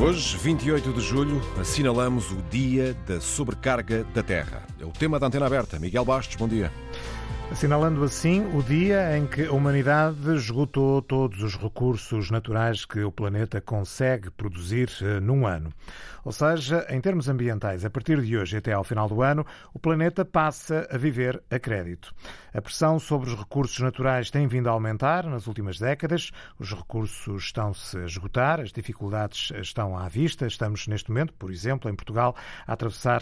Hoje, 28 de julho, assinalamos o Dia da Sobrecarga da Terra. É o tema da Antena Aberta. Miguel Bastos, bom dia. Assinalando assim o dia em que a humanidade esgotou todos os recursos naturais que o planeta consegue produzir eh, num ano. Ou seja, em termos ambientais, a partir de hoje até ao final do ano, o planeta passa a viver a crédito. A pressão sobre os recursos naturais tem vindo a aumentar nas últimas décadas, os recursos estão-se a esgotar, as dificuldades estão à vista. Estamos, neste momento, por exemplo, em Portugal, a atravessar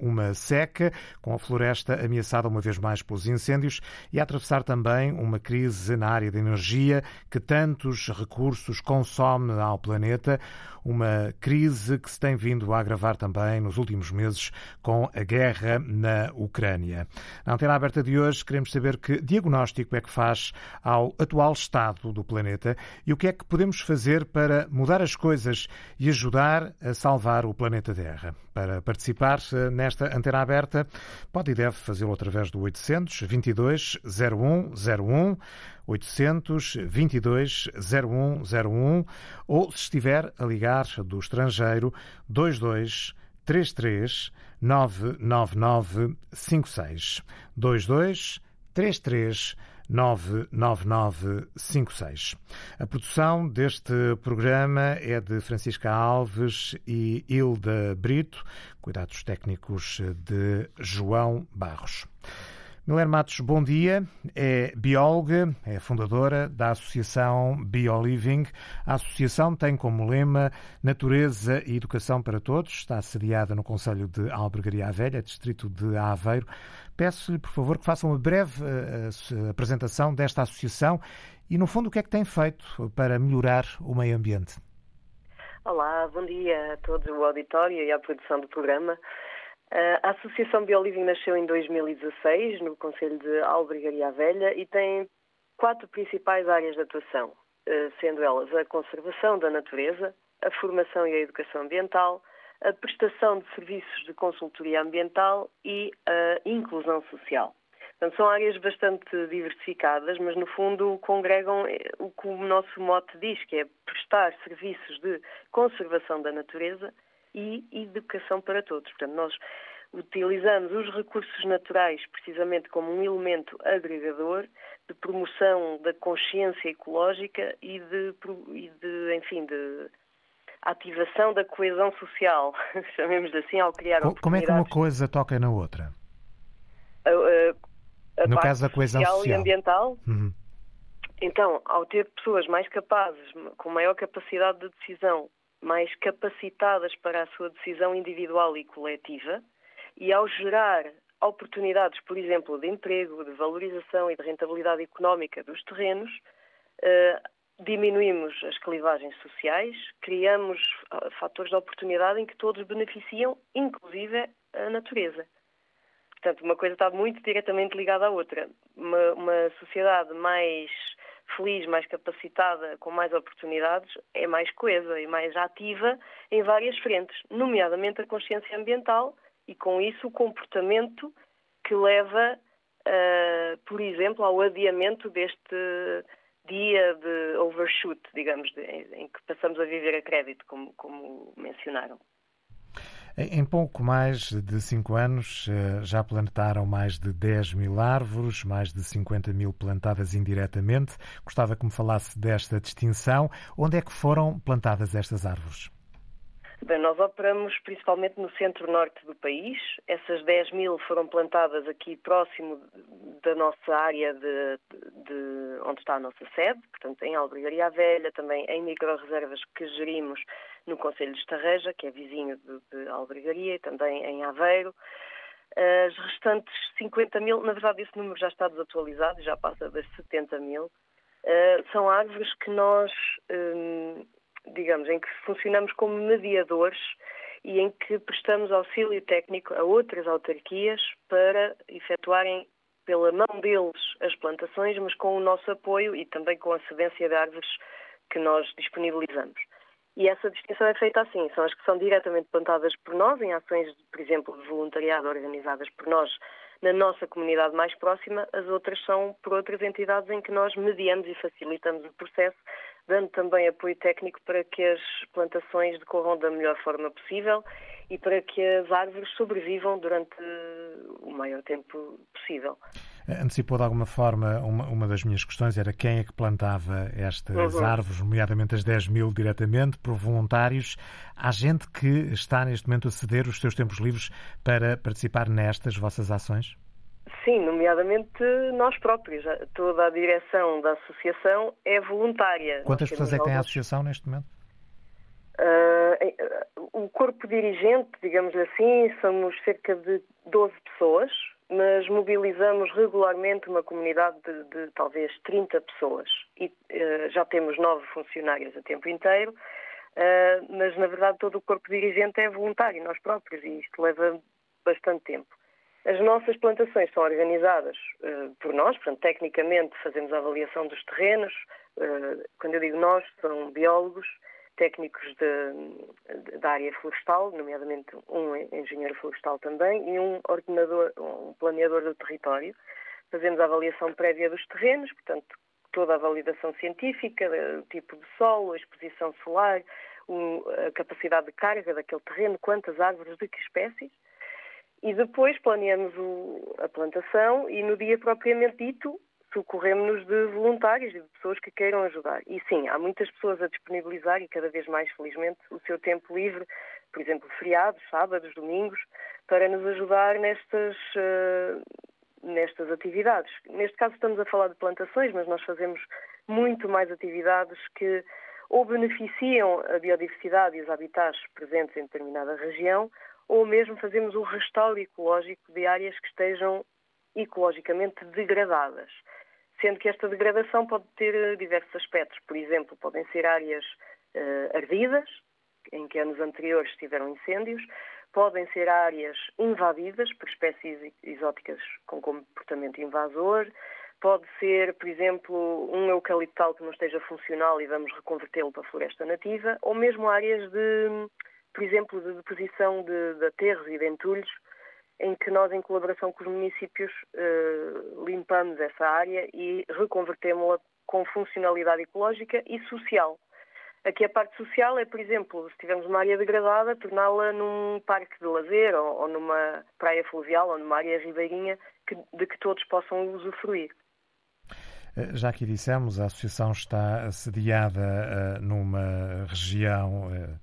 uma seca, com a floresta ameaçada uma vez mais pelos incêndios e a atravessar também uma crise na área da energia que tantos recursos consome ao planeta uma crise que se tem vindo a agravar também nos últimos meses com a guerra na Ucrânia. Na antena aberta de hoje, queremos saber que diagnóstico é que faz ao atual estado do planeta e o que é que podemos fazer para mudar as coisas e ajudar a salvar o planeta Terra. Para participar eh, nesta antena aberta, pode e deve fazê-lo através do 800 22 0101 822 0101 ou, se estiver a ligar do estrangeiro, 22 33 999 56 22 33 99956. A produção deste programa é de Francisca Alves e Hilda Brito, cuidados técnicos de João Barros. Milena Matos, bom dia. É bióloga, é fundadora da Associação BioLiving. A associação tem como lema Natureza e Educação para Todos. Está sediada no Conselho de Albergaria Velha, distrito de Aveiro. Peço-lhe, por favor, que faça uma breve uh, apresentação desta associação e, no fundo, o que é que tem feito para melhorar o meio ambiente. Olá, bom dia a todos o auditório e à produção do programa. A Associação Bioliving nasceu em 2016 no Conselho de Albergaria Velha e tem quatro principais áreas de atuação, eh, sendo elas a conservação da natureza, a formação e a educação ambiental, a prestação de serviços de consultoria ambiental e a inclusão social. Portanto, são áreas bastante diversificadas, mas no fundo congregam eh, o que o nosso mote diz, que é prestar serviços de conservação da natureza e educação para todos. Portanto, nós utilizamos os recursos naturais precisamente como um elemento agregador de promoção da consciência ecológica e de, e de enfim, de ativação da coesão social, chamemos assim, ao criar Como é que uma coisa toca na outra? A, a, a no caso da coesão social, social. e ambiental? Uhum. Então, ao ter pessoas mais capazes, com maior capacidade de decisão mais capacitadas para a sua decisão individual e coletiva e ao gerar oportunidades, por exemplo, de emprego, de valorização e de rentabilidade económica dos terrenos, eh, diminuímos as clivagens sociais, criamos ah, fatores de oportunidade em que todos beneficiam, inclusive a natureza. Portanto, uma coisa está muito diretamente ligada à outra. Uma, uma sociedade mais feliz, mais capacitada, com mais oportunidades, é mais coesa e mais ativa em várias frentes, nomeadamente a consciência ambiental e, com isso, o comportamento que leva, uh, por exemplo, ao adiamento deste dia de overshoot, digamos, de, em que passamos a viver a crédito, como, como mencionaram. Em pouco mais de cinco anos, eh, já plantaram mais de 10 mil árvores, mais de 50 mil plantadas indiretamente. Gostava que me falasse desta distinção. Onde é que foram plantadas estas árvores? Bem, nós operamos principalmente no centro-norte do país. Essas 10 mil foram plantadas aqui próximo da nossa área de, de onde está a nossa sede, portanto em Albergaria Velha, também em micro-reservas que gerimos no Conselho de Estarreja, que é vizinho de, de Albergaria, e também em Aveiro. As restantes 50 mil, na verdade esse número já está desatualizado, já passa das 70 mil, uh, são árvores que nós... Um, digamos, em que funcionamos como mediadores e em que prestamos auxílio técnico a outras autarquias para efetuarem pela mão deles as plantações, mas com o nosso apoio e também com a cedência de árvores que nós disponibilizamos. E essa distinção é feita assim: são as que são diretamente plantadas por nós, em ações, por exemplo, de voluntariado organizadas por nós na nossa comunidade mais próxima, as outras são por outras entidades em que nós mediamos e facilitamos o processo dando também apoio técnico para que as plantações decorram da melhor forma possível e para que as árvores sobrevivam durante o maior tempo possível. Antecipou de alguma forma, uma, uma das minhas questões era quem é que plantava estas uhum. árvores, nomeadamente as 10 mil diretamente, por voluntários. Há gente que está neste momento a ceder os seus tempos livres para participar nestas vossas ações? Sim, nomeadamente nós próprios. Toda a direção da associação é voluntária. Quantas pessoas é que tem a associação neste momento? Uh, o corpo dirigente, digamos assim, somos cerca de 12 pessoas, mas mobilizamos regularmente uma comunidade de, de talvez 30 pessoas. E uh, já temos nove funcionários a tempo inteiro, uh, mas na verdade todo o corpo dirigente é voluntário, nós próprios, e isto leva bastante tempo. As nossas plantações são organizadas uh, por nós, portanto, tecnicamente fazemos a avaliação dos terrenos. quando eu digo nós, são biólogos, técnicos de, da área florestal, nomeadamente um engenheiro florestal também e um ordenador, um planeador do território. Fazemos a avaliação prévia dos terrenos, portanto, toda a validação científica, o tipo de solo, a exposição solar, a capacidade de carga daquele terreno, quantas árvores, de que espécies. E depois planeamos a plantação e no dia propriamente dito socorremos-nos de voluntários de pessoas que queiram ajudar. E sim, há muitas pessoas a disponibilizar e cada vez mais, felizmente, o seu tempo livre, por exemplo, feriados, sábados, domingos, para nos ajudar nestas, uh, nestas atividades. Neste caso estamos a falar de plantações, mas nós fazemos muito mais atividades que ou beneficiam a biodiversidade e os habitats presentes em determinada região, ou mesmo fazemos o restauro ecológico de áreas que estejam ecologicamente degradadas sendo que esta degradação pode ter eh, diversos aspectos. Por exemplo, podem ser áreas uh, ardidas, em que anos anteriores tiveram incêndios, podem ser áreas invadidas por espécies exóticas com comportamento invasor, pode ser, por exemplo, um eucaliptal que não esteja funcional e vamos reconvertê-lo para floresta nativa, ou mesmo áreas de, por exemplo, de deposição de, de aterros e de entulhos em que nós, em colaboração com os municípios, uh, limpamos essa área e reconvertemos-la com funcionalidade ecológica e social. Aqui a parte social é, por exemplo, se tivermos uma área degradada, torná-la num parque de lazer ou, ou, numa praia fluvial ou numa área ribeirinha que, de que todos possam usufruir. Eh, já aqui dissemos, a associação está sediada uh, numa região uh, eh,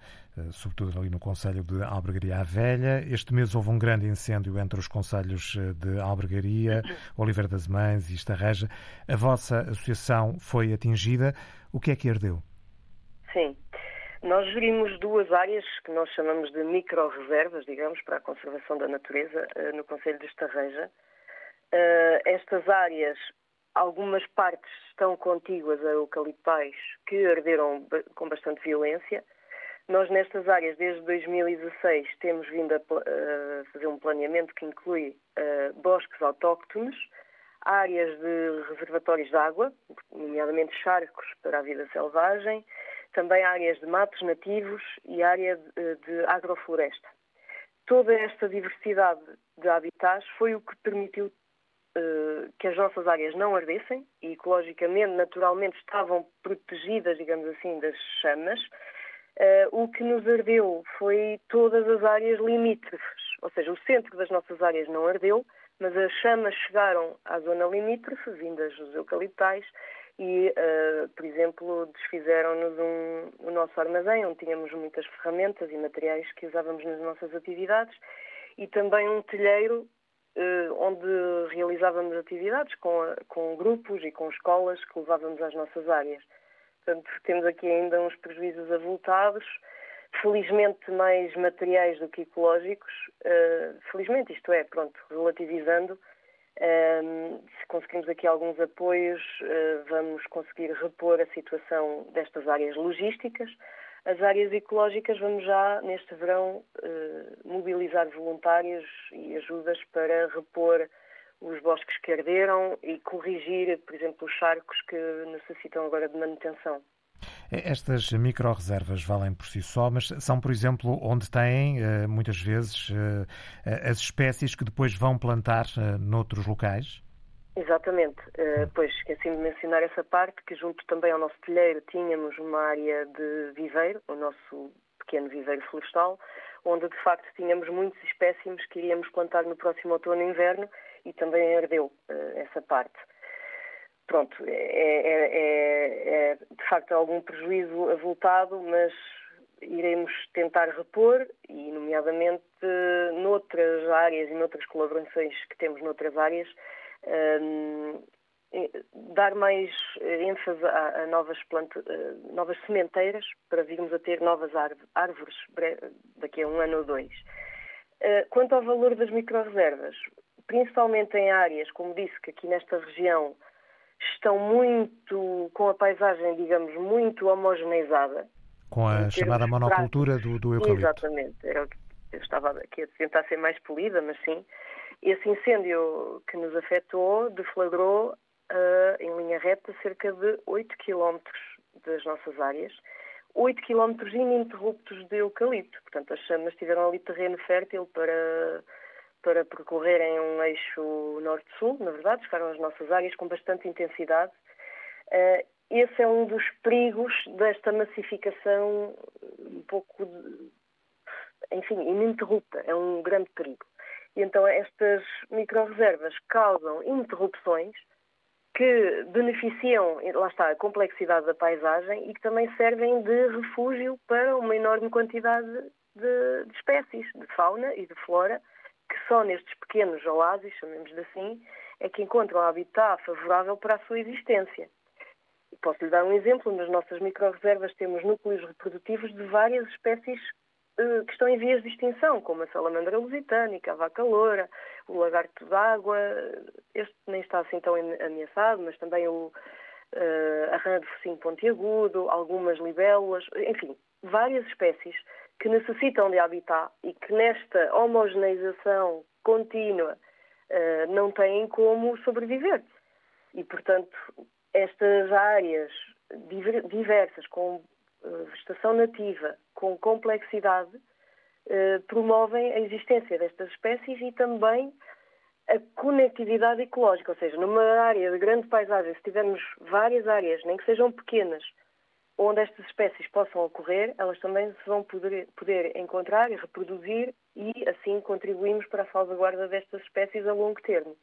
sobretudo ali no Conselho de Albergaria à Velha. Este mês houve um grande incêndio entre os Conselhos eh, de Albergaria, Oliveira das Mães e Estarreja. A vossa associação foi atingida. O que é que ardeu? Sim. Nós gerimos duas áreas que nós chamamos de micro-reservas, digamos, para a conservação da natureza eh, no Conselho de Estarreja. Estas áreas, algumas partes estão contíguas a eucaliptais que arderam com bastante violência nós, nestas áreas, desde 2016, temos vindo a uh, fazer um planeamento que inclui uh, bosques autóctones, áreas de reservatórios de água, nomeadamente charcos para a vida selvagem, também áreas de matos nativos e área de, de agrofloresta. Toda esta diversidade de habitats foi o que permitiu uh, que as nossas áreas não ardessem e ecologicamente, naturalmente, estavam protegidas, digamos assim, das chamas, o que nos ardeu foi todas as áreas limítrofes, ou seja, o centro das nossas áreas não ardeu, mas as chamas chegaram à zona limítrofe, vindas dos eucaliptais, e, uh, por exemplo, desfizeram-nos um, o nosso armazém, onde tínhamos muitas ferramentas e materiais que usávamos nas nossas atividades, e também um telheiro uh, onde realizávamos atividades com, com grupos e com escolas que levávamos às nossas áreas. Portanto, temos aqui ainda uns prejuízos avultados, felizmente mais materiais do que ecológicos. Uh, felizmente, isto é, pronto, relativizando, uh, se conseguimos aqui alguns apoios, uh, vamos conseguir repor a situação destas áreas logísticas. As áreas ecológicas vamos já, neste verão, mobilizar voluntários e ajudas para repor os bosques que arderam e corrigir, por exemplo, os charcos que necessitam agora de manutenção. Estas micro-reservas valem por si só, mas são, por exemplo, onde têm, eh, muitas vezes, eh, as espécies que depois vão plantar eh, noutros locais? Exatamente. Uh, pois esqueci de mencionar essa parte, que junto também ao nosso telheiro tínhamos uma área de viveiro, o nosso pequeno viveiro florestal, onde de facto tínhamos muitos espécimes que iríamos plantar no próximo outono e inverno e também herdeu uh, essa parte. Pronto, é, é, é, é de facto algum prejuízo avultado, mas iremos tentar repor e, nomeadamente, noutras áreas e noutras colaborações que temos noutras áreas, um, dar mais ênfase a, a novas, novas sementeiras para virmos a ter novas árvores daqui a um ano ou dois. Uh, quanto ao valor das microreservas, principalmente em áreas, como disse, que aqui nesta região estão muito, com a paisagem, digamos, muito homogeneizada, com a chamada monocultura do, do eucalipto. Exatamente, o que eu estava aqui a tentar ser mais polida, mas sim. Esse incêndio que nos afetou deflagrou uh, em linha reta cerca de 8 quilómetros das nossas áreas, 8 quilómetros ininterruptos de eucalipto. Portanto, as chamas tiveram ali terreno fértil para, para percorrerem um eixo norte-sul, na verdade, chegaram às nossas áreas com bastante intensidade. Uh, esse é um dos perigos desta massificação um pouco, enfim, ininterrupta. É um grande perigo. E então estas microreservas causam interrupções que beneficiam, lá está, a complexidade da paisagem e que também servem de refúgio para uma enorme quantidade de, de espécies, de fauna e de flora, que só nestes pequenos oásis, chamemos assim, é que encontram habitat favorável para a sua existência. Posso lhe dar um exemplo. Nas nossas microreservas temos núcleos reprodutivos de várias espécies uh, que estão em vias de extinção, como a salamandra lusitânica, a vaca loura, o lagarto d'água. Este nem está assim tão ameaçado, mas também o, a rã de focinho pontiagudo, algumas libélulas, enfim, várias espécies que necessitam de habitat e que nesta homogeneização contínua uh, não têm como sobreviver. E, portanto, estas áreas diversas, com eh, vegetação nativa, com complexidade, eh, promovem a existência destas espécies e também a conectividade ecológica, ou seja, numa área de grande paisagem, se tivermos várias áreas, nem que sejam pequenas, onde estas espécies possam ocorrer, elas também se vão poder, poder encontrar e reproduzir e assim contribuímos para a salvaguarda destas espécies a longo termo.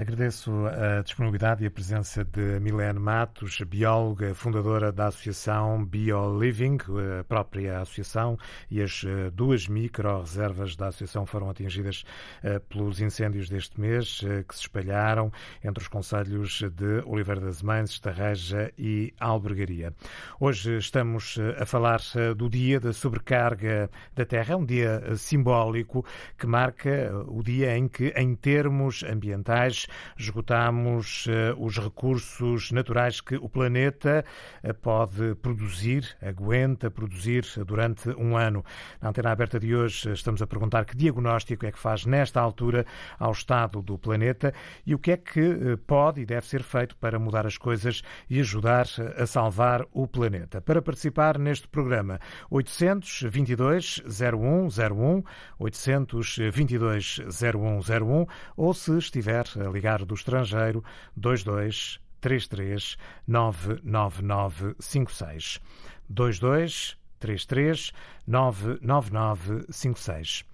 Agradeço a disponibilidade e a presença de Milene Matos, bióloga, fundadora da Associação BioLiving, a própria associação, e as eh, duas micro-reservas da associação foram atingidas eh, pelos incêndios deste mês, eh, que se espalharam entre os conselhos de Oliveira das Mães, Estarreja e Albergaria. Hoje estamos a falar do Dia da Sobrecarga da Terra, é um dia simbólico que marca o dia em que, em termos ambientais, esgotamos eh, os recursos naturais que o planeta eh, pode produzir, aguenta produzir durante um ano. Na antena aberta de hoje estamos a perguntar que diagnóstico é que faz nesta altura ao estado do planeta e o que é que eh, pode e deve ser feito para mudar as coisas e ajudar a salvar o planeta. Para participar neste programa, 822 0101, 822 0101 ou se estiver a ligar do estrangeiro 22 33 99956. 22 33 99956.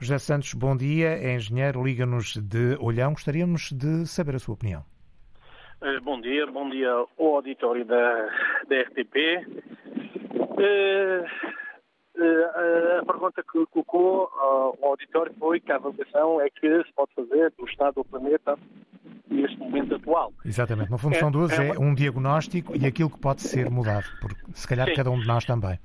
José Santos, bom dia. É engenheiro, liga-nos de Olhão. Gostaríamos de saber a sua opinião. Eh, bom dia, bom dia ao auditório da, da RTP. Uh, a pergunta que colocou ao auditório foi que a avaliação é que se pode fazer do estado do planeta neste momento atual. Exatamente. No fundo, são é, duas: é, é um diagnóstico e aquilo que pode ser mudado, porque se calhar Sim. cada um de nós também.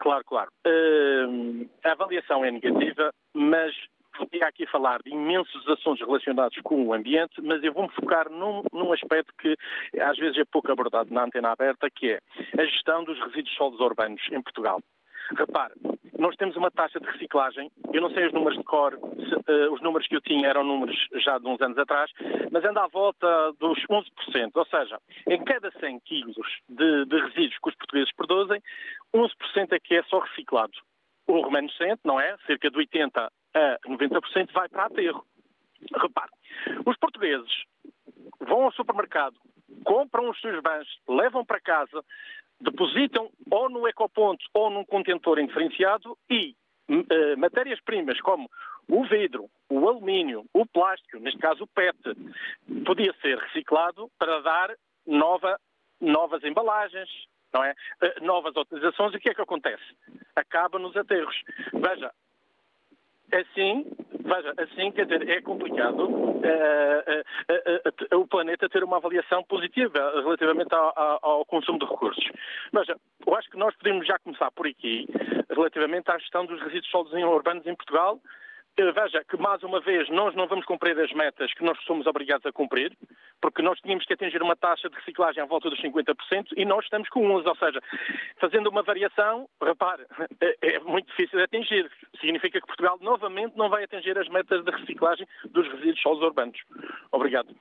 Claro, claro. Uh, a avaliação é negativa, mas podia aqui falar de imensos assuntos relacionados com o ambiente, mas eu vou-me focar num, num, aspecto que às vezes é pouco abordado na antena aberta, que é a gestão dos resíduos sólidos urbanos em Portugal. Repare, nós temos uma taxa de reciclagem, eu não sei os números de cor, se, uh, os números que eu tinha eram números já de uns anos atrás, mas anda à volta dos 11%, ou seja, em cada 100 quilos de, de resíduos que os portugueses produzem, 11% é que é só reciclado. O remanescente, não é? Cerca de 80% a 90% vai para aterro. Repare, os portugueses vão ao supermercado, compram os seus bens, levam para casa, depositam ou no ecoponto ou num contentor indiferenciado e uh, matérias-primas como o vidro, o alumínio, o plástico, neste caso o PET, podia ser reciclado para dar nova, novas embalagens, não é? Uh, novas utilizações. E o que é que acontece? Acaba nos aterros. Veja, Assim, veja, assim, quer dizer, é complicado uh, uh, uh, o planeta ter uma avaliação positiva relativamente ao, consumo de recursos. Veja, eu acho que nós podemos já começar por aqui, relativamente à gestão dos resíduos sólidos urbanos em Portugal, Veja que, mais uma vez, nós não vamos cumprir as metas que nós somos obrigados a cumprir, porque nós tínhamos que atingir uma taxa de reciclagem à volta dos 50% e nós estamos com 11%. Ou seja, fazendo uma variação, repare, é, é muito difícil de atingir. Significa que Portugal novamente não vai atingir as metas de reciclagem dos resíduos sólidos urbanos. Obrigado.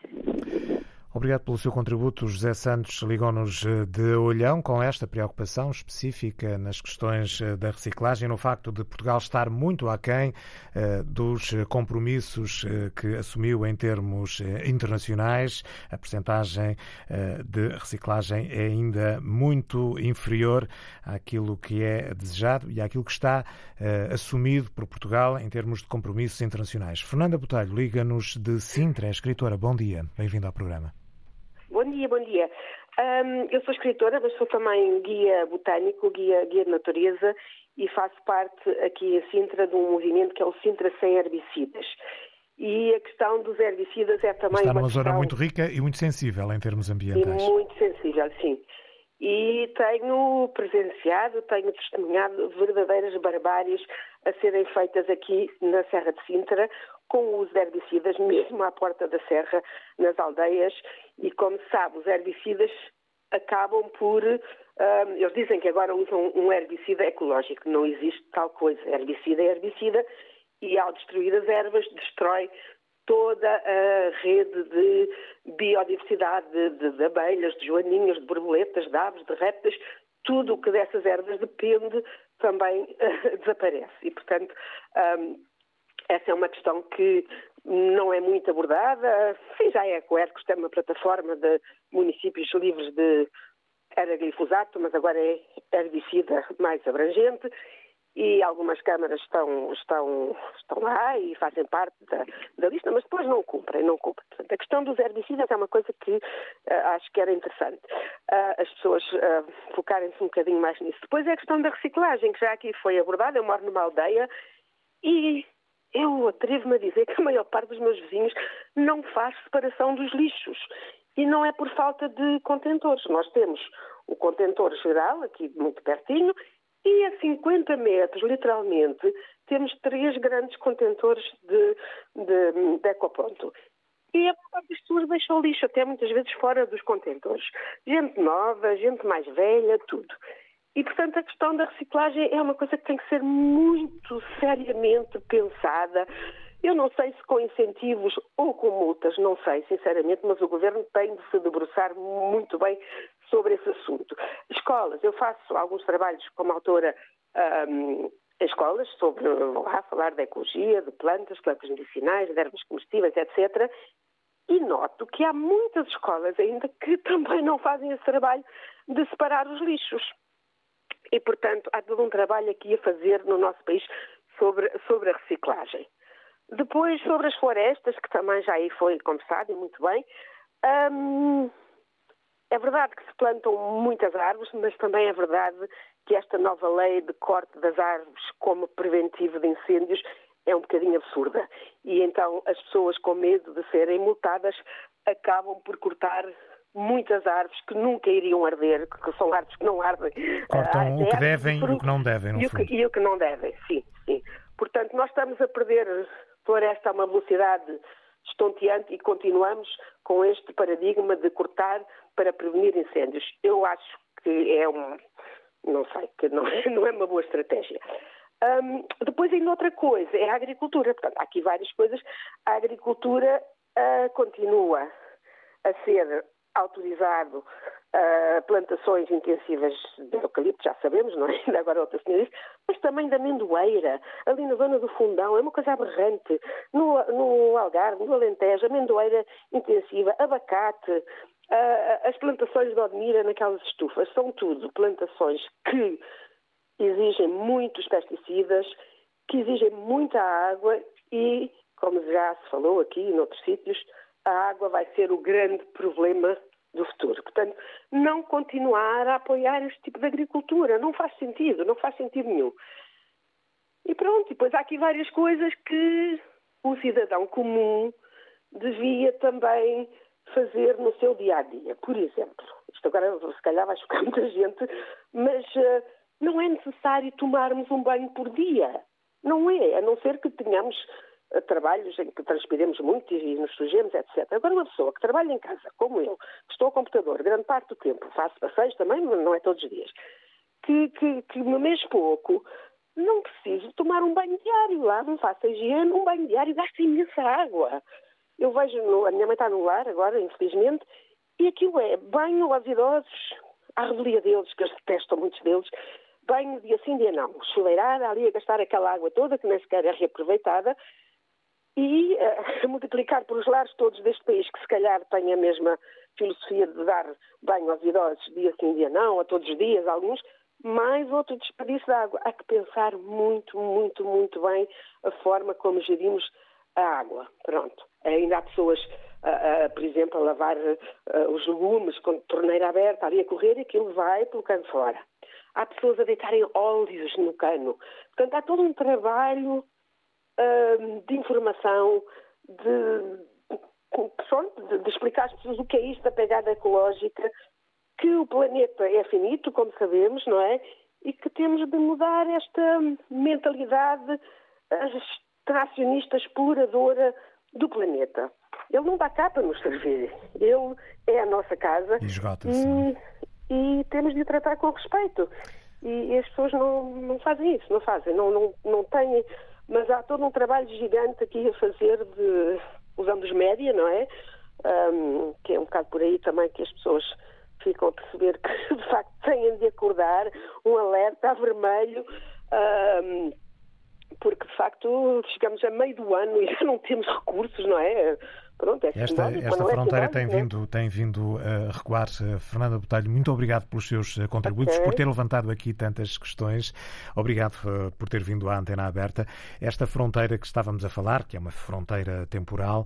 Obrigado pelo seu contributo. José Santos ligou-nos eh, de olhão com esta preocupação específica nas questões eh, da reciclagem, no facto de Portugal estar muito aquém eh, dos compromissos que assumiu em termos internacionais. A percentagem de reciclagem é ainda muito inferior àquilo que é desejado e àquilo que está assumido por Portugal em termos de compromissos internacionais. Fernanda Botelho liga-nos de Sintra, escritora. Bom dia, bem-vindo ao programa. Bom dia, bom dia. Um, eu sou escritora, mas sou também guia botânico, guia, guia de natureza e faço parte aqui em Sintra de um movimento que é o Sintra Sem Herbicidas. E a questão dos herbicidas é também. Está numa questão... zona muito rica e muito sensível em termos ambientais. E muito sensível, sim. E tenho presenciado, tenho testemunhado verdadeiras barbáries a serem feitas aqui na Serra de Sintra, com o uso de herbicidas mesmo à porta da serra, nas aldeias, e como se sabe, os herbicidas acabam por. Um, eles dizem que agora usam um herbicida ecológico, não existe tal coisa. Herbicida é herbicida e ao destruir as ervas destrói toda a rede de biodiversidade de, de, de abelhas, de joaninhas, de borboletas, de aves, de répteis, tudo o que dessas ervas depende também uh, desaparece. E, portanto, um, essa é uma questão que não é muito abordada. Sim, já é a Coercos, tem uma plataforma de municípios livres de era glifosato, mas agora é herbicida mais abrangente e algumas câmaras estão, estão, estão lá e fazem parte da, da, lista, mas depois não cumprem, não cumprem. Portanto, a questão dos herbicidas é uma coisa que uh, acho que era interessante uh, as pessoas uh, focarem-se um bocadinho mais nisso. Depois é a questão da reciclagem, que já aqui foi abordada. Eu moro numa aldeia e eu atrevo-me a dizer que a maior parte dos meus vizinhos não faz separação dos lixos. E não é por falta de contentores. Nós temos o contentor geral, aqui muito pertinho, e a 50 metros, literalmente, temos três grandes contentores de, de, de ecoponto. E a maior das pessoas deixa o lixo, até muitas vezes fora dos contentores. Gente nova, gente mais velha, tudo. E, portanto, a questão da reciclagem é uma coisa que tem que ser muito seriamente pensada. Eu não sei se com incentivos ou com multas, não sei, sinceramente, mas o governo tem de se debruçar muito bem sobre esse assunto. Escolas, eu faço alguns trabalhos como autora um, em escolas, sobre, vou lá falar de ecologia, de plantas, plantas medicinais, de ervas comestíveis, etc. E noto que há muitas escolas ainda que também não fazem esse trabalho de separar os lixos. E, portanto, há todo um trabalho aqui a fazer no nosso país sobre, sobre a reciclagem. Depois, sobre as florestas, que também já aí foi conversado e muito bem. Hum, é verdade que se plantam muitas árvores, mas também é verdade que esta nova lei de corte das árvores como preventivo de incêndios é um bocadinho absurda. E então as pessoas, com medo de serem multadas, acabam por cortar muitas árvores que nunca iriam arder, que são árvores que não ardem. Cortam ah, o que devem e o que não devem, no e fundo. O que, e o que não devem, sim, sim. Portanto, nós estamos a perder floresta a uma velocidade estonteante e continuamos com este paradigma de cortar para prevenir incêndios. Eu acho que é um, não sei, que não, não é uma boa estratégia. Um, depois ainda outra coisa, é a agricultura. Portanto, há aqui várias coisas. A agricultura uh, continua a ser autorizado uh, plantações intensivas de eucalipto, já sabemos, não é? Ainda agora outra senhora disse, mas tamanho da amendoeira, ali na zona do fundão, é uma coisa aberrante. No, no Algarve, no Alentejo, amendoeira intensiva, abacate, uh, as plantações de Odmira naquelas estufas, são tudo plantações que exigem muitos pesticidas, que exigem muita água e, como já se falou aqui em outros sítios, a água vai ser o grande problema do futuro. Portanto, não continuar a apoiar este tipo de agricultura não faz sentido, não faz sentido nenhum. E pronto, depois há aqui várias coisas que o cidadão comum devia também fazer no seu dia a dia. Por exemplo, isto agora se calhar vai chocar muita gente, mas uh, não é necessário tomarmos um banho por dia. Não é, a não ser que tenhamos trabalhos em que transpiremos muito e nos sujemos, etc. Agora, uma pessoa que trabalha em casa, como eu, que estou ao computador grande parte do tempo, faço passeios também, mas não é todos os dias, que, que, que me mês pouco, não preciso tomar um banho diário lá, não faço higiene, um banho diário gasta imensa água. Eu vejo, no, a minha mãe está no lar agora, infelizmente, e aquilo é banho aos idosos, à revelia deles, que eles detestam muitos deles, banho dia sim, dia não, chuleirada, ali a gastar aquela água toda, que nem sequer é reaproveitada, e uh, multiplicar por os lares todos deste país, que se calhar têm a mesma filosofia de dar banho aos idosos dia sim, dia não, a todos os dias, alguns, mais outro desperdício de água. Há que pensar muito, muito, muito bem a forma como gerimos a água. Pronto. Ainda há pessoas, uh, uh, por exemplo, a lavar uh, os legumes com torneira aberta, ali a correr, e aquilo vai pelo cano fora. Há pessoas a deitarem óleos no cano. Portanto, há todo um trabalho de informação, de, de, de explicar às pessoas o que é isto da pegada ecológica, que o planeta é finito, como sabemos, não é? E que temos de mudar esta mentalidade extracionista, exploradora do planeta. Ele não dá cá para nos servir. Ele é a nossa casa. E, e, temos de o tratar com respeito. E, e as pessoas não, não fazem isso, não fazem, não, não, não têm mas há todo um trabalho gigante aqui a fazer de, usando os média, não é? Um, que é um bocado por aí também que as pessoas ficam a perceber que de facto têm de acordar um alerta a vermelho. Um, porque de facto chegamos a meio do ano e já não temos recursos, não é? Pronto, é esta, esta é fronteira é tem, vindo, tem vindo a recuar. Eh, Fernanda Botelho, muito obrigado pelos seus eh, contributos, okay. por ter levantado aqui tantas questões. Obrigado eh, por ter vindo à antena aberta. Esta fronteira que estávamos a falar, que é uma fronteira temporal,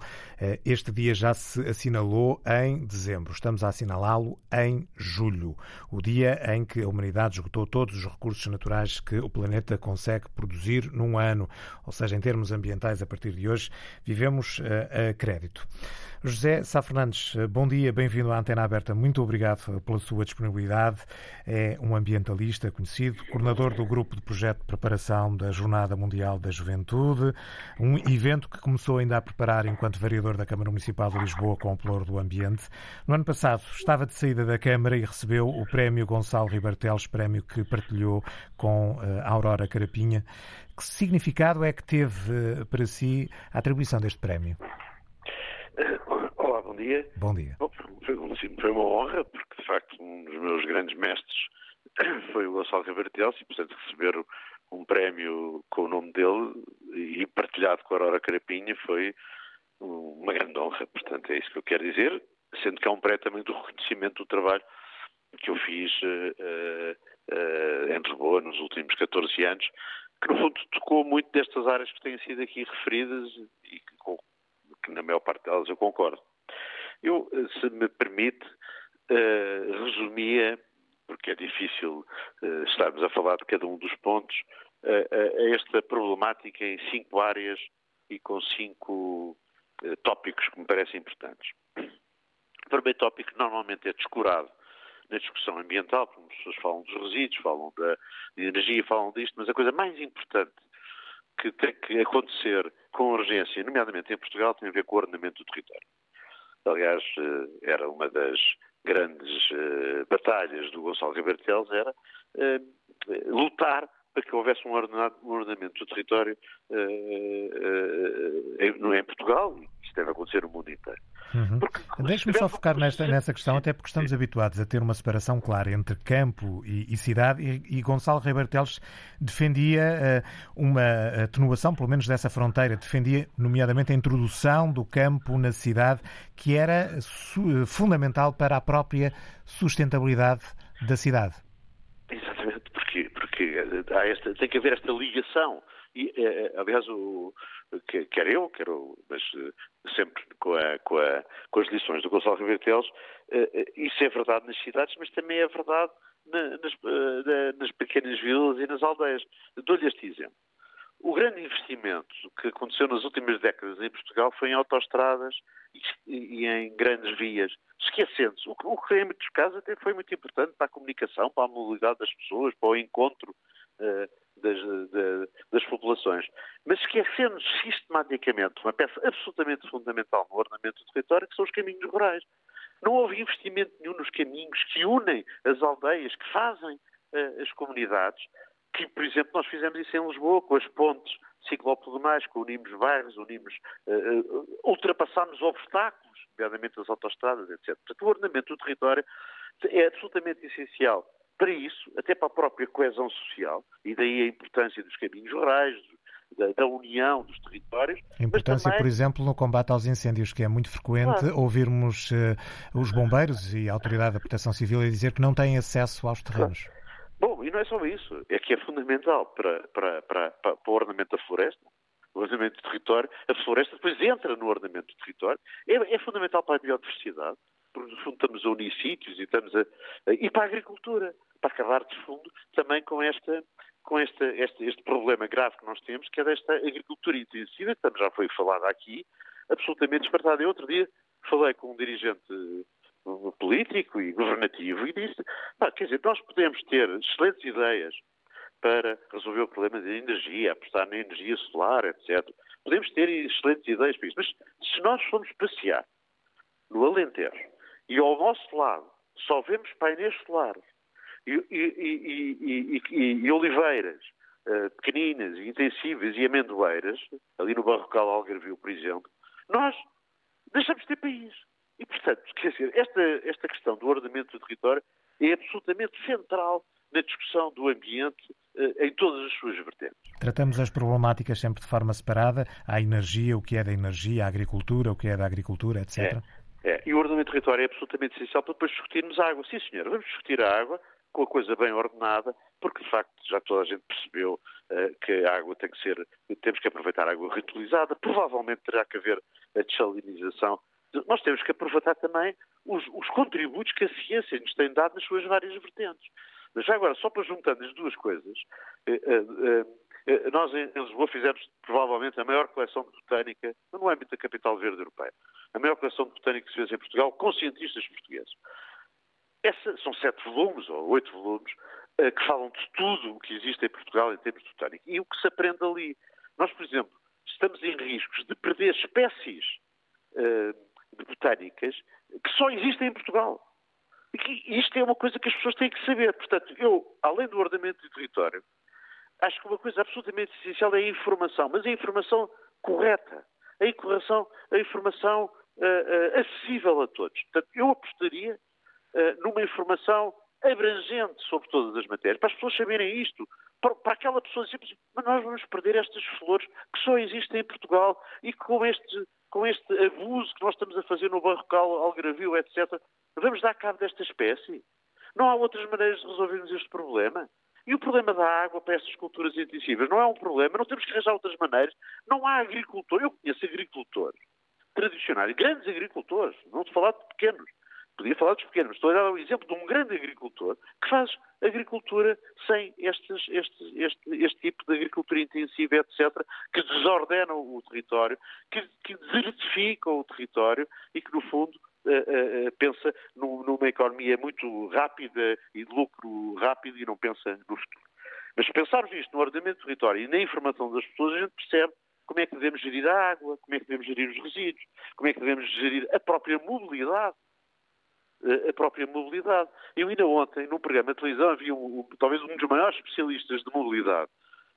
este dia já se assinalou em dezembro. Estamos a assinalá-lo em julho, o dia em que a humanidade esgotou todos os recursos naturais que o planeta consegue produzir num ano. Ou seja, em termos ambientais, a partir de hoje, vivemos a crédito. José Sá Fernandes, bom dia, bem-vindo à Antena Aberta. Muito obrigado pela sua disponibilidade. É um ambientalista conhecido, coordenador do Grupo de Projeto de Preparação da Jornada Mundial da Juventude, um evento que começou ainda a preparar enquanto vereador da Câmara Municipal de Lisboa com o Ploro do Ambiente. No ano passado estava de saída da Câmara e recebeu o Prémio Gonçalo Ribartelos, prémio que partilhou com eh, a Aurora Carapinha. Que significado é que teve eh, para si a atribuição deste prémio? Dia. Bom dia. Bom, foi, uma honra, porque de facto um dos meus grandes mestres foi o Gonçalo Cabartelos e, portanto, receber um prémio com o nome dele e partilhado com a Aurora Carapinha foi uma grande honra. Portanto, é isso que eu quero dizer, sendo que é um pré também do reconhecimento do trabalho que eu fiz uh, uh, em Lisboa nos últimos 14 anos, que no fundo tocou muito destas áreas que têm sido aqui referidas e com que na maior parte delas eu concordo. Eu, eh, se me permite, uh, resumia, porque é difícil uh, estarmos a falar de cada um dos pontos, uh, esta problemática em cinco áreas e com cinco tópicos que me parecem importantes. O primeiro tópico normalmente é descurado na discussão ambiental, como as pessoas falam dos resíduos, falam da energia, falam disto, mas a coisa mais importante que tem que acontecer com urgência, nomeadamente em Portugal, tem a ver com o ordenamento do território. Aliás, eh, era uma das grandes uh, batalhas do Gonçalo Ribeiro era uh, lutar para que houvesse um, ordenamento do território uh, em Portugal, Isto deve acontecer no mundo inteiro. Uhum. Deixe-me só focar nesta, nessa questão, até porque estamos habituados a ter uma separação clara entre campo e, e cidade, e, e, Gonçalo Reberteles defendia uh, uma atenuação, pelo menos dessa fronteira, defendia nomeadamente a introdução do campo na cidade, que era fundamental para a própria sustentabilidade da cidade. Exatamente, porque, porque há esta, tem que haver esta ligação. E, aliás, o, quer eu, quer eu, mas sempre com, a, com, a, com as lições do Gonçalo Ribeiro Teles, eh, eh, isso é verdade nas cidades, mas também é verdade nas, eh, nas pequenas vilas e nas aldeias. Dou-lhe este exemplo. O grande investimento que aconteceu nas últimas décadas em Portugal foi em autoestradas e, em grandes vias, esquecendo-se. O, o que em muitos casos até foi muito importante para a comunicação, para a mobilidade das pessoas, para o encontro das, de, das populações. Mas esquecendo sistematicamente uma peça absolutamente fundamental no ordenamento do território, que são os caminhos rurais. Não houve investimento nenhum nos caminhos que unem as aldeias, que fazem uh, as comunidades, que, por exemplo, nós fizemos isso em Lisboa, com as pontes ciclopedonais, que unimos bairros, unimos, uh, ultrapassámos obstáculos, nomeadamente as autostradas, etc. Portanto, o ordenamento do território é absolutamente essencial para isso, até para a própria coesão social, e daí a importância dos caminhos rurais, da, da, união dos territórios. A importância, também... por exemplo, no combate aos incêndios, que é muito frequente claro. ouvirmos uh, os bombeiros e a Autoridade da Proteção Civil a dizer que não têm acesso aos terrenos. Claro. Bom, e não é só isso. É que é fundamental para, para, para, para, o ordenamento da floresta, o ordenamento do território. A floresta depois entra no ordenamento do território. É, é fundamental para a biodiversidade porque no fundo estamos a unir sítios e estamos a, e para a agricultura, para acabar de fundo também com esta com este, este, problema grave que nós temos, que é desta agricultura intensiva, que já foi falada aqui, absolutamente despertada. Eu outro dia falei com um dirigente político e governativo e disse, quer dizer, nós podemos ter excelentes ideias para resolver o problema da energia, apostar na energia solar, etc. Podemos ter excelentes ideias para isso, mas se nós formos passear no Alentejo e ao nosso lado só vemos painéis solares e, e, e, e oliveiras uh, pequeninas, intensivas e amendoeiras, ali no Barrocal Algarvio, por exemplo, nós deixamos de ter país. E, portanto, quer dizer, esta, esta questão do ordenamento do território é absolutamente central na discussão do ambiente uh, em todas as suas vertentes. Tratamos as problemáticas sempre de forma separada. A energia, o que é da energia, a agricultura, o que é da agricultura, etc. É. É, e o ordenamento do território é absolutamente essencial para depois discutirmos a água. Sim, senhor, vamos discutir a água com a coisa bem ordenada, porque de facto já toda a gente percebeu uh, que a água tem que ser, temos que aproveitar a água reutilizada, provavelmente terá que haver a desalinização. Nós temos que aproveitar também os, os contributos que a ciência nos tem dado nas suas várias vertentes. Mas já agora, só para juntando as duas coisas, uh, uh, nós em Lisboa fizemos provavelmente a maior coleção botânica no âmbito da capital verde europeia a maior coleção botânica que se fez em Portugal, com cientistas portugueses. Essa, são sete volumes, ou oito volumes, uh, que falam de tudo o que existe em Portugal em termos de botânica. E o que se aprende ali. Nós, por exemplo, estamos em riscos de perder espécies uh, de botânicas que só existem em Portugal. E isto é uma coisa que as pessoas têm que saber. Portanto, eu, além do ordenamento do território, acho que uma coisa absolutamente essencial é a informação, mas a informação correta, a informação, a informação uh, acessível a todos. Portanto, eu apostaria uh, numa informação abrangente sobre todas as matérias, para as pessoas saberem isto, para, para aquela pessoa dizer, mas nós vamos perder estas flores que só existem em Portugal e com este, com este abuso que nós estamos a fazer no barrocal, algravio, etc., vamos dar cabo desta espécie? Não há outras maneiras de resolvermos este problema? E o problema da água para estas culturas intensivas não é um problema, não temos que arranjar outras maneiras. Não há agricultor. Eu conheço agricultores tradicionais, grandes agricultores, não a falar de pequenos, podia falar dos pequenos, estou a dar o exemplo de um grande agricultor que faz agricultura sem estes, estes, este, este tipo de agricultura intensiva, etc., que desordena o território, que, que desertifica o território e que, no fundo, Uh, uh, pensa numa economia muito rápida e de lucro rápido e não pensa no futuro. Mas se pensarmos isto no ordenamento do território e na informação das pessoas, a gente percebe como é que devemos gerir a água, como é que devemos gerir os resíduos, como é que devemos gerir a própria mobilidade. A própria mobilidade. Eu ainda ontem, num programa de televisão, havia um, talvez um dos maiores especialistas de mobilidade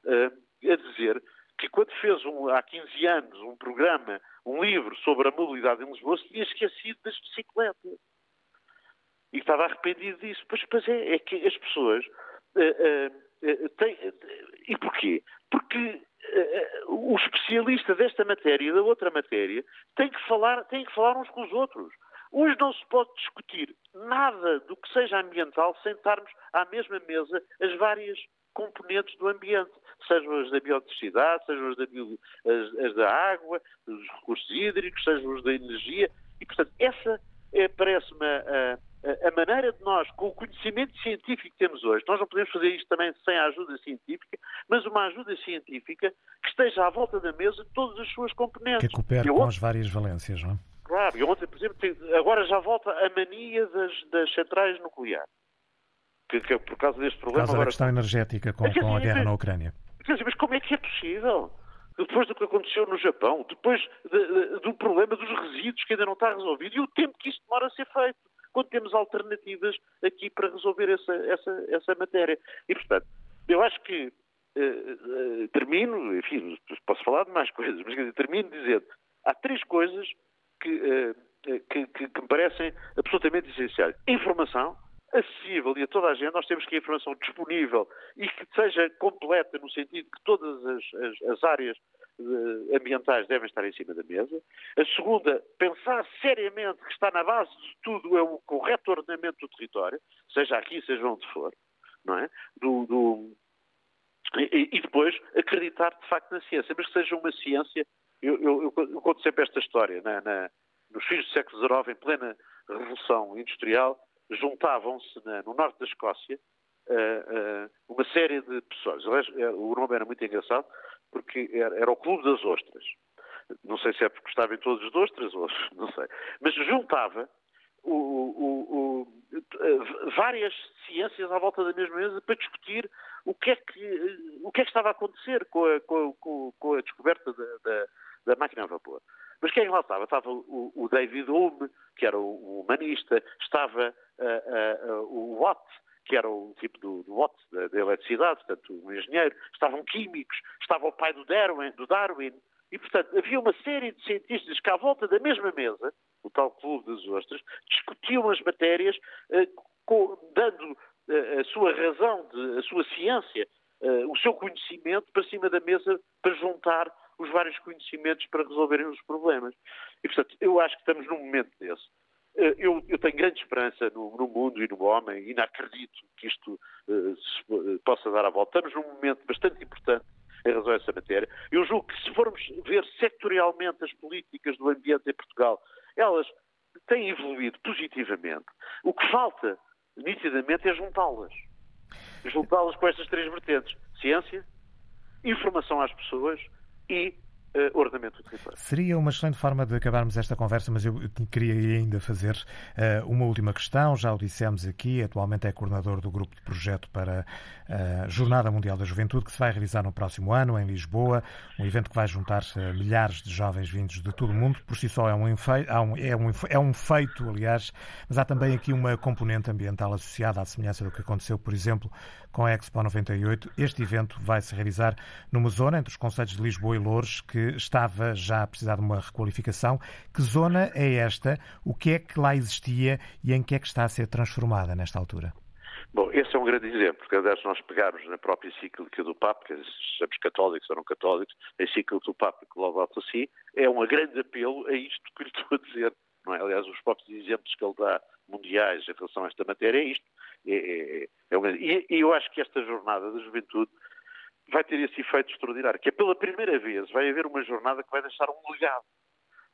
uh, a dizer que quando fez um, há 15 anos um programa, um livro sobre a mobilidade em Lisboa, se tinha esquecido das bicicletas. E estava arrependido disso. Pois, pois é, é que as pessoas uh, uh, têm. e porquê? Porque o especialista desta matéria e da outra matéria tem que falar, tem que falar uns com os outros. Hoje não se pode discutir nada do que seja ambiental sem estarmos à mesma mesa as várias componentes do ambiente, sejam as da biodiversidade, sejam as da, bio, as, as da água, dos recursos hídricos, sejam as da energia. E, portanto, essa é, parece-me a, a, a, maneira de nós, com o conhecimento científico que temos hoje, nós não podemos fazer isto também sem a ajuda científica, mas uma ajuda científica que esteja à volta da mesa de todas as suas componentes. Que coopere com as várias valências, não é? Claro, e ontem, por exemplo, agora já volta a mania das, das centrais nucleares que, que é por causa deste problema. Por causa agora... da questão energética com, com a guerra na Ucrânia. Mas como é que é possível? Depois do que aconteceu no Japão, depois de, de, do problema dos resíduos que ainda não está resolvido e o tempo que isso demora a ser feito, quando temos alternativas aqui para resolver essa, essa, essa matéria. E, portanto, eu acho que uh, uh, termino, enfim, posso falar de mais coisas, mas dizer, termino dizendo há três coisas que, uh, que, que, que me parecem absolutamente essenciais. Informação, acessível e a toda a gente, nós temos que a informação disponível e que seja completa no sentido que todas as, as, as áreas eh, ambientais devem estar em cima da mesa. A segunda, pensar seriamente que está na base de tudo é o correto ordenamento do território, seja aqui, seja onde for, não é? Do, do... E, e, depois acreditar de facto na ciência, mas que seja uma ciência. Eu, eu, eu conto sempre esta história. Na, na, nos fins do século XIX, em plena Revolução Industrial, juntavam-se no norte da Escócia uh, uh, uma série de pessoas. Eh, o nome era muito engraçado porque era, o Clube das Ostras. Não sei se é porque gostavam todos de ostras ou não sei. Mas juntava o, o, o, várias ciências à volta da mesma mesa para discutir o que é que, o que, é que estava a acontecer com a, com, com a descoberta da, da, da máquina a vapor. Mas quem lá estava? Estava o, o David Hume, que era o, humanista, estava uh, uh, o Watt, que era o tipo do, do Watt da, da, eletricidade, portanto, um engenheiro, estavam químicos, estava o pai do Darwin, do Darwin, e, portanto, havia uma série de cientistas que, à volta da mesma mesa, o tal Clube das Ostras, discutiam as matérias, dando a sua razão, de, a sua ciência, o seu conhecimento para cima da mesa para juntar os vários conhecimentos para resolverem os problemas. E, portanto, eu acho que estamos num momento desse. Eh, eu, eu tenho grande esperança no, no, mundo e no homem e não acredito que isto uh, se, possa dar a volta. Estamos num momento bastante importante em razão a essa matéria. Eu julgo que se formos ver sectorialmente as políticas do ambiente em Portugal, elas têm evoluído positivamente. O que falta, nitidamente, é juntá-las. Juntá-las com estas três vertentes. Ciência, informação às pessoas e uh, do território. Seria uma excelente forma de acabarmos esta conversa, mas eu queria ainda fazer uh, uma última questão. Já o dissemos aqui, atualmente é coordenador do grupo de projeto para a Jornada Mundial da Juventude, que se vai realizar no próximo ano, em Lisboa, um evento que vai juntar uh, milhares de jovens vindos de todo o mundo. Por si só é um, é, um, é um feito, aliás, mas há também aqui uma componente ambiental associada à semelhança do que aconteceu, por exemplo, com a Expo 98. Este evento vai se realizar numa zona entre os concelhos de Lisboa e Louros que estava já a precisar de uma requalificação. Que zona é esta? O que é que lá existia e em que é que está a ser transformada nesta altura? Bom, esse é um grande exemplo, porque aliás nós pegarmos na própria encíclica do Papa, que sejamos católicos ou não católicos, a encíclica do Papa que Laudato Si, é um grande apelo a isto que lhe estou a dizer. Não é? Aliás, os próprios exemplos que ele dá mundiais em relação a esta matéria é isto. É, é, é, é um... e, e eu acho que esta jornada da juventude vai ter esse efeito extraordinário, que é pela primeira vez vai haver uma jornada que vai deixar um legado.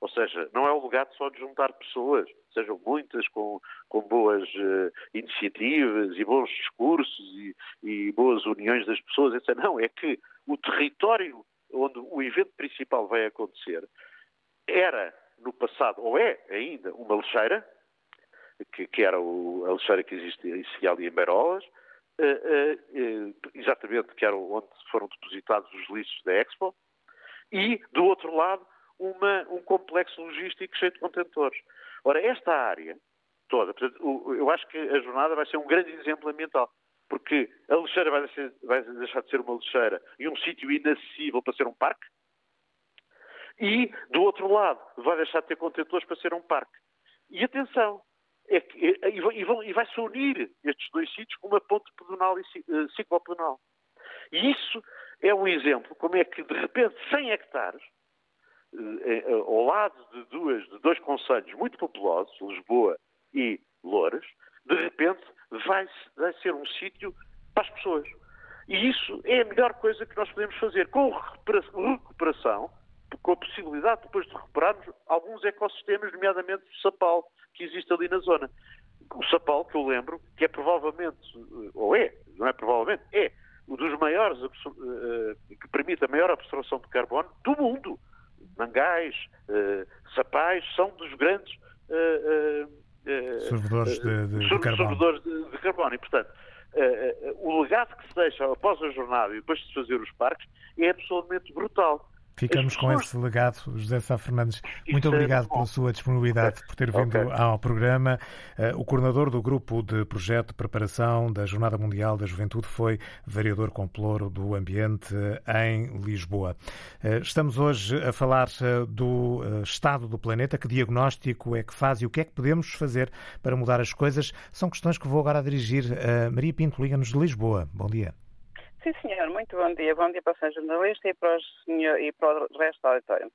Ou seja, não é o legado só de juntar pessoas, sejam muitas com, com boas uh, iniciativas e bons discursos e, e, boas uniões das pessoas, etc. Não, é que o território onde o evento principal vai acontecer era no passado, ou é ainda, uma lixeira, que, que era o, a lixeira que existia ali em Beirolas, uh, uh, exatamente que era onde foram depositados os lixos da Expo, e, do outro lado, uma, um complexo logístico cheio de contentores. Ora, esta área toda, portanto, eu acho que a jornada vai ser um grande exemplo ambiental. porque a lixeira vai deixar, vai deixar de ser uma lixeira e um sítio inacessível para ser um parque, e, do outro lado, vai deixar de ter contentores para ser um parque. E atenção, é que, e, vai-se unir estes dois sítios com uma ponte pedonal e uh, ciclopedonal. E isso é um exemplo como é que, de repente, 100 hectares, uh, uh, ao lado de, duas, de dois conselhos muito populosos, Lisboa e Louras, de repente vai, vai ser um sítio para as pessoas. E isso é a melhor coisa que nós podemos fazer, com recuperação, com a possibilidade depois de recuperarmos alguns ecossistemas, nomeadamente o sapal, que existe ali na zona. O sapal, que eu lembro, que é provavelmente, ou é, não é provavelmente, é um dos maiores, eh, que permite a maior absorção de carbono do mundo. Mangais, sapais, são dos grandes servidores, de, de, de, carbono. De, de, carbono. E, portanto, o legado que se deixa após a jornada e depois de fazer os parques é absolutamente brutal. Ficamos com esse legado, José Sá Fernandes. Muito é obrigado pela sua disponibilidade, por ter vindo okay. ao programa. Uh, o coordenador do grupo de projeto de preparação da Jornada Mundial da Juventude foi vereador com ploro do Ambiente em Lisboa. Uh, estamos hoje a falar uh, do estado do planeta, que diagnóstico é que faz e o que é que podemos fazer para mudar as coisas. São questões que vou agora dirigir a Maria Pinto, Liga-nos de Lisboa. Bom dia. Sim, senhor, muito bom dia. Bom dia para o senhor jornalista e para, senhor, e para o resto do auditório.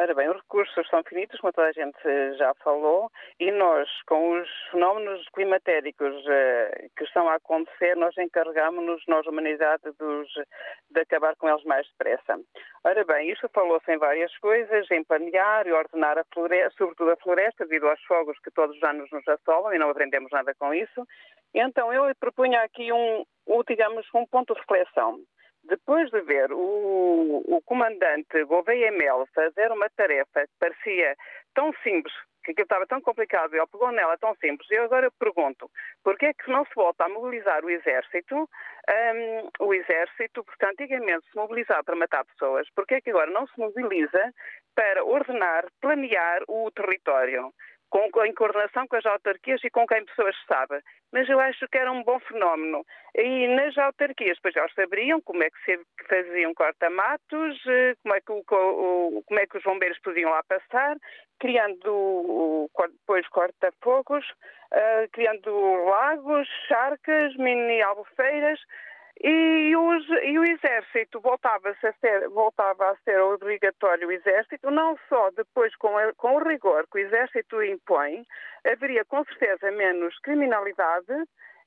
Ora bem, os recursos são finitos, como toda a gente já falou, e nós, com os fenómenos climatéricos eh, que estão a acontecer, nós encarregamos-nos, nós, humanidade, dos, de acabar com eles mais depressa. Ora bem, isto falou-se em várias coisas, em planear e ordenar a floresta, sobretudo a floresta, devido aos fogos que todos os anos nos assolam e não aprendemos nada com isso. Então, eu propunha aqui um, digamos, um ponto de reflexão. Depois de ver o, o comandante Gouveia Mel fazer uma tarefa que parecia tão simples, que aquilo estava tão complicado, ele pegou nela tão simples, eu agora pergunto, porquê é que não se volta a mobilizar o exército, um, o exército, porque antigamente se mobilizava para matar pessoas, porquê é que agora não se mobiliza para ordenar, planear o território? Com, em coordenação com as autarquias e com quem pessoas sabe. Mas eu acho que era um bom fenómeno. E nas autarquias, pois eles sabiam como é que se faziam corta-matos, eh, como, é como é que os bombeiros podiam lá passar, criando depois corta-fogos, uh, criando lagos, charcas, mini-albufeiras, e, os, e, o exército voltava a, ser, voltava a ser obrigatório o exército, não só depois com, a, com, o rigor que o exército impõe, haveria com certeza menos criminalidade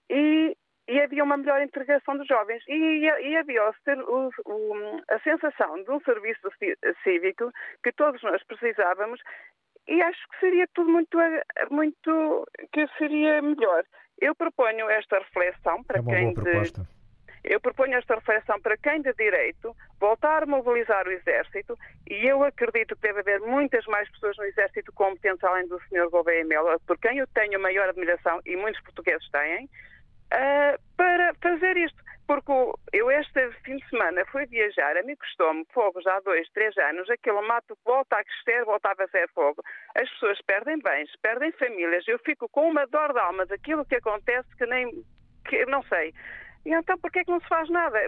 e, e havia uma melhor integração dos jovens. E, e havia o, o, a sensação de um serviço cívico que todos nós precisávamos e acho que seria tudo muito, muito que seria melhor. Eu proponho esta reflexão para é quem de, eu proponho esta reflexão para quem de direito voltar a mobilizar o Exército e eu acredito que deve haver muitas mais pessoas no Exército competentes além do Sr. Gouveia Melo, por quem eu tenho maior admiração e muitos portugueses têm, uh, para fazer isto. Porque eu este fim de semana fui viajar, a mim custou-me fogo já há dois, três anos, aquele mato volta a crescer, volta a fazer fogo. As pessoas perdem bens, perdem famílias, eu fico com uma dor de alma daquilo que acontece que nem, que não sei. E então, por que é que não se faz nada?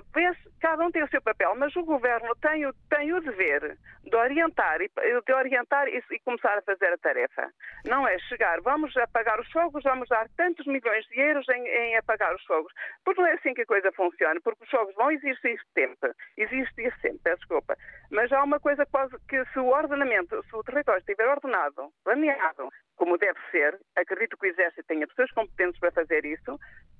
cada um tem o seu papel, mas o governo tem o, tem o dever de orientar, e, de orientar e, e, começar a fazer a tarefa. Não é chegar, vamos apagar os fogos, vamos dar tantos milhões de euros em, em apagar os fogos. Porque não é assim que a coisa funciona, porque os fogos vão existir sempre, existir sempre, peço desculpa. Mas há uma coisa que se o ordenamento, se o território estiver ordenado, planeado, como deve ser, acredito que o Exército tenha pessoas competentes para fazer isso,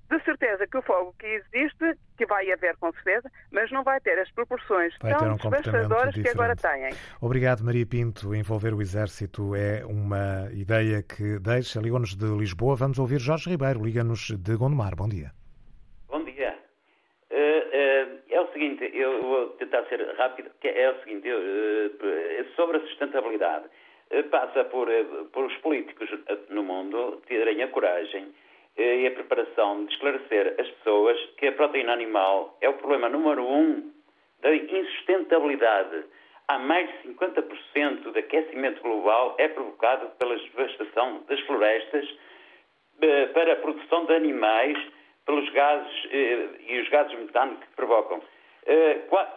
de certeza que o fogo que existe, que vai haver com certeza, mas não vai ter as proporções vai tão um devastadoras que agora têm. Obrigado, Maria Pinto. Envolver o Exército é uma ideia que deixa. Ligou-nos de Lisboa. Vamos ouvir Jorge Ribeiro. Liga-nos de Gondomar. Bom dia. Bom dia. Uh, uh, é o seguinte, eu vou tentar ser rápido. É o seguinte, eu, uh, sobre a sustentabilidade, passa por, por os políticos no mundo terem a coragem eh, e a preparação de esclarecer as pessoas que a proteína animal é o problema número um da insustentabilidade. Há mais de 50% do aquecimento global é provocado pela devastação das florestas eh, para a produção de animais pelos gases e os gases metano que provocam.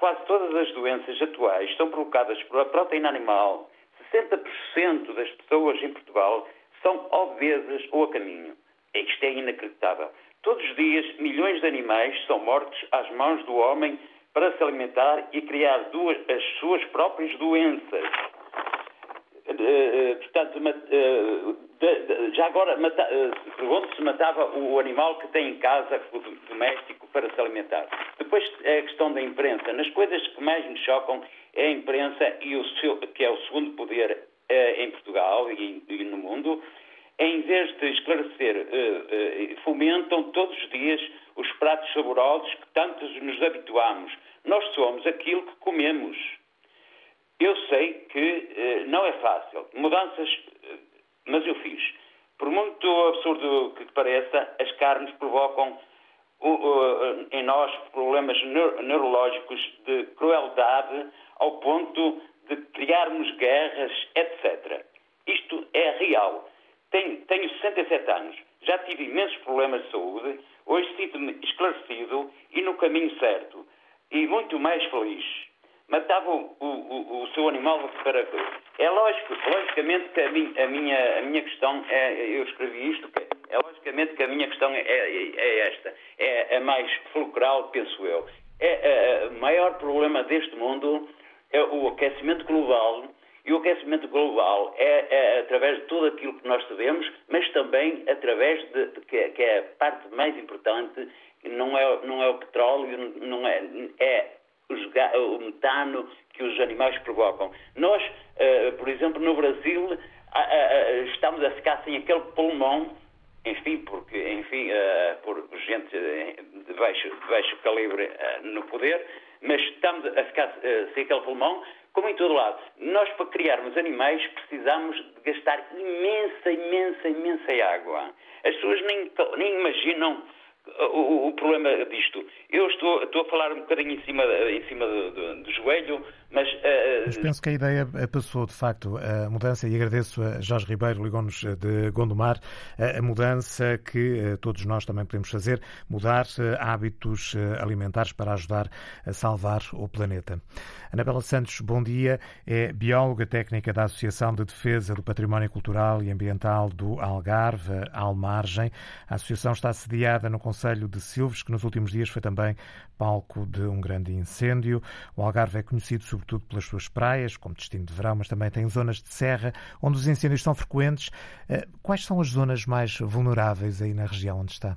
Quase todas as doenças atuais são provocadas por a proteína animal. 60% das pessoas em Portugal são obesas ou a caminho. Isto é inacreditável. Todos os dias, milhões de animais são mortos às mãos do homem para se alimentar e criar duas, as suas próprias doenças. Uh, portanto, uh, de, de, já agora, uh, pergunto se matava o animal que tem em casa, o doméstico, para se alimentar. Depois, é a questão da imprensa. Nas coisas que mais me chocam é a imprensa, e o seu, que é o segundo poder em Portugal e no mundo, em vez de esclarecer, uh, uh, fomentam todos os dias os pratos saborosos que tantos nos habituamos. Nós somos aquilo que comemos. Eu sei que uh, não é fácil. Mudanças, mas eu fiz. Por muito absurdo que pareça, as carnes provocam em nós problemas neurológicos de crueldade ao ponto de criarmos guerras, etc. Isto é real. Tenho, tenho 67 anos, já tive imensos problemas de saúde, hoje sinto-me esclarecido e no caminho certo, e muito mais feliz. Matava o, o, o seu animal para. É lógico, logicamente que a minha, a minha, a minha questão é. Eu escrevi isto, é logicamente que a minha questão é, é, é esta. É a mais fulcral, penso eu. É, é, o maior problema deste mundo é o aquecimento global e o aquecimento global é, é, através de tudo aquilo que nós sabemos, mas também através de, de que, que, é a parte mais importante, não é, não é o petróleo, não é, é os, o metano que os animais provocam. Nós, uh, por exemplo, no Brasil, uh, uh, estamos a ficar sem aquele pulmão, enfim, porque, enfim, por gente de baixo, de baixo calibre no poder, mas estamos a ficar sem aquele pulmão como em todo lado. Nós, para criarmos animais, precisamos de gastar imensa, imensa, imensa água. As pessoas nem, nem imaginam o, o, problema disto. Eu estou, estou, a falar um bocadinho em cima, em cima do, do, do joelho, mas, uh, mas. penso que a ideia passou, de facto, a mudança, e agradeço a Jorge Ribeiro, ligou-nos de Gondomar, a mudança que todos nós também podemos fazer, mudar hábitos alimentares para ajudar a salvar o planeta. Anabela Santos, bom dia. É bióloga técnica da Associação de Defesa do Património Cultural e Ambiental do Algarve, Almargem. A associação está sediada no Conselho de Silves, que nos últimos dias foi também palco de um grande incêndio. O Algarve é conhecido sobretudo pelas suas praias, como destino de verão, mas também tem zonas de serra onde os incêndios são frequentes. Eh, quais são as zonas mais vulneráveis aí na região onde está?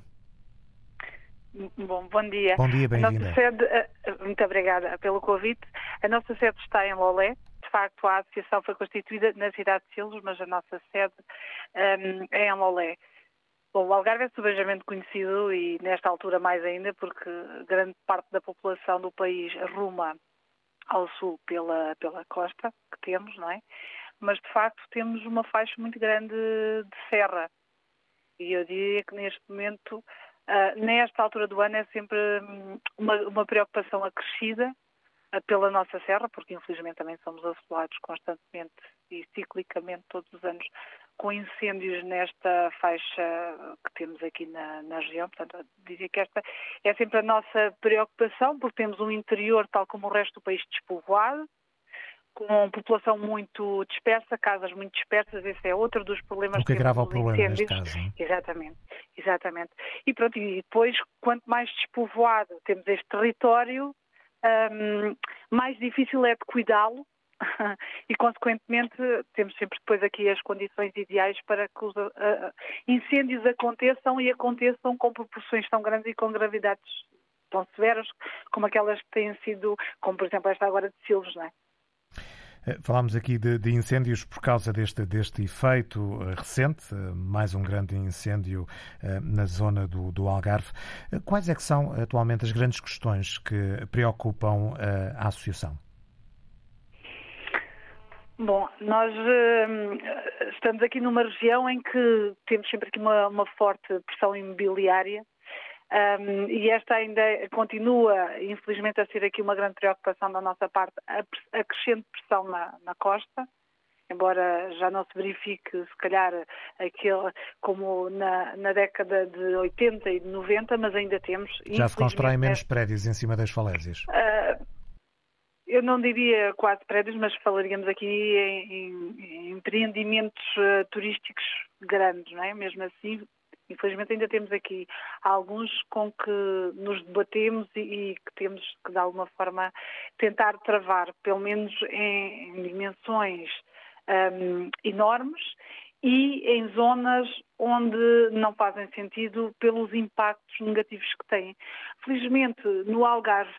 Bom, bom dia. Bom dia, bem-vinda. Eh, muito obrigada pelo convite. A nossa sede está em Lolé. De facto, a associação foi constituída na cidade de Silves, mas a nossa sede um, ehm, é em Lolé. Bom, o Algarve é subejamente conhecido e nesta altura mais ainda porque grande parte da população do país ruma ao sul pela, pela costa que temos, não é? Mas de facto temos uma faixa muito grande de serra. E eu diria que neste momento, uh, nesta altura do ano, é sempre hum, uma, uma preocupação acrescida uh, pela nossa serra, porque infelizmente também somos assolados constantemente e ciclicamente todos os anos com incêndios nesta faixa que temos aqui na, na região. Portanto, diria que esta é sempre a nossa preocupação, porque temos um interior, tal como o resto do país, despovoado, com população muito dispersa, casas muito dispersas, esse é outro dos problemas. O que agrava o problema incêndios. neste caso. Exatamente, exatamente. E pronto, e depois, quanto mais despovoado temos este território, um, mais difícil é de cuidá-lo e, consequentemente, temos sempre depois aqui as condições ideais para que os uh, incêndios aconteçam e aconteçam com proporções tão grandes e com gravidades tão severas como aquelas que têm sido, como por exemplo esta agora de Silves, não é? Eh, falámos aqui de, de, incêndios por causa deste, deste efeito eh, recente, mais um grande incêndio na zona do, do, Algarve. Quais é que são atualmente as grandes questões que preocupam a associação? Bom, nós uh, estamos aqui numa região em que temos sempre aqui uma, uma forte pressão imobiliária um, e esta ainda continua, infelizmente, a ser aqui uma grande preocupação da nossa parte, a, a crescente pressão na, na costa. embora já não se verifique, se calhar, aquele como na, na década de 80 e de 90, mas ainda temos. Já se constroem menos prédios em cima das falésias? Uh, eu não diria quase prédios, mas falaríamos aqui em, em, em empreendimentos uh, turísticos grandes, não é? Mesmo assim, infelizmente ainda temos aqui alguns com que nos debatemos e, e que temos que de alguma forma tentar travar, pelo menos em, em dimensões um, enormes e em zonas onde não fazem sentido pelos impactos negativos que têm. Felizmente, no Algarve,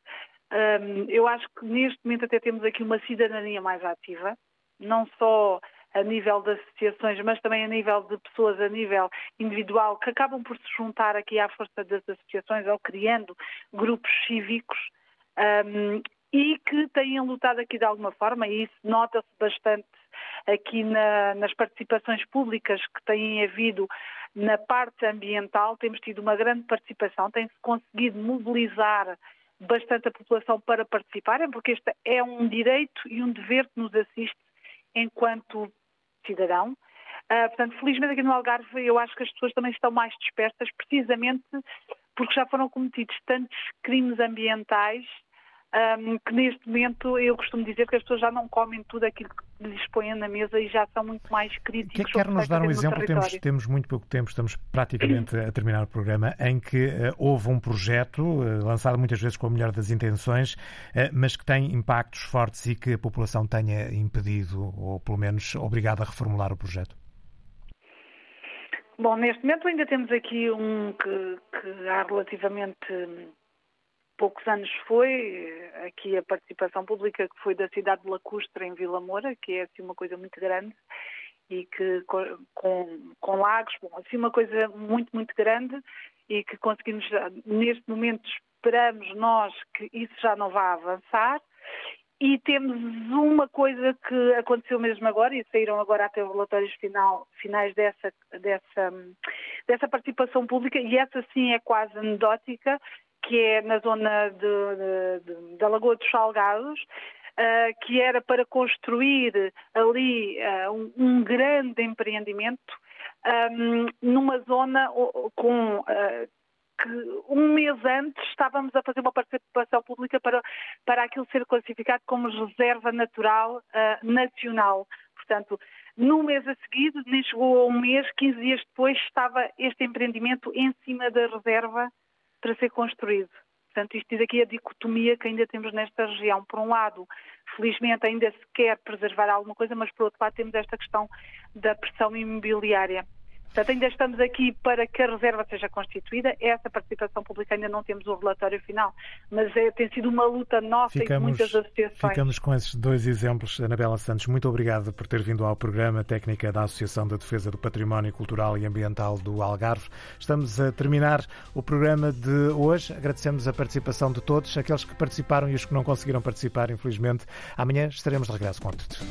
um, eu acho que neste momento até temos aqui uma cidadania mais ativa, não só a nível de associações, mas também a nível de pessoas, a nível individual, que acabam por se juntar aqui à força das associações ou criando grupos cívicos um, e que têm lutado aqui de alguma forma, e isso nota-se bastante aqui na, nas participações públicas que têm havido na parte ambiental, temos tido uma grande participação, tem-se conseguido mobilizar bastante a população para participarem, porque este é um direito e um dever que nos assiste enquanto cidadão. Uh, portanto, felizmente aqui no Algarve eu acho que as pessoas também estão mais dispersas, precisamente porque já foram cometidos tantos crimes ambientais um, que neste momento eu costumo dizer que as pessoas já não comem tudo aquilo que lhes põem na mesa e já são muito mais críticos. Que, quer nos dar um exemplo? Temos, temos, muito pouco tempo, estamos praticamente a terminar o programa, em que uh, houve um projeto, uh, lançado muitas vezes com a melhor das intenções, uh, mas que tem impactos fortes e que a população tenha impedido, ou pelo menos obrigado a reformular o projeto. Bom, neste momento ainda temos aqui um que, que há relativamente poucos anos foi eh, aqui a participação pública que foi da cidade de Lacustre em Vila Moura, que é assim uma coisa muito grande e que com, com lagos, bom, assim uma coisa muito, muito grande e que conseguimos, neste momento esperamos nós que isso já não vá avançar. E temos uma coisa que aconteceu mesmo agora, e saíram agora até os relatórios final, finais dessa, dessa, dessa participação pública, e essa sim é quase anedótica, que é na zona de, de, da Lagoa dos Salgados, uh, que era para construir ali uh, um, um, grande empreendimento um, numa zona com uh, que um mês antes estávamos a fazer uma participação pública para, para aquilo ser classificado como reserva natural nacional. Portanto, no mês a seguir, nem chegou a um mês, 15 dias depois, estava este empreendimento em cima da reserva para ser construído. Portanto, isto diz aqui a dicotomia que ainda temos nesta região. Por um lado, felizmente ainda se quer preservar alguma coisa, mas por outro lado temos esta questão da pressão imobiliária. Portanto, ainda estamos aqui para que a reserva seja constituída. Essa participação pública ainda não temos o relatório final, mas é, tem sido uma luta nossa ficamos, e de muitas associações. Ficamos com esses dois exemplos. Anabela Santos, muito obrigado por ter vindo ao programa técnica da Associação da Defesa do Património Cultural e Ambiental do Algarve. Estamos a terminar o programa de hoje. Agradecemos a participação de todos, aqueles que participaram e os que não conseguiram participar, infelizmente. Amanhã estaremos de regresso com tudo.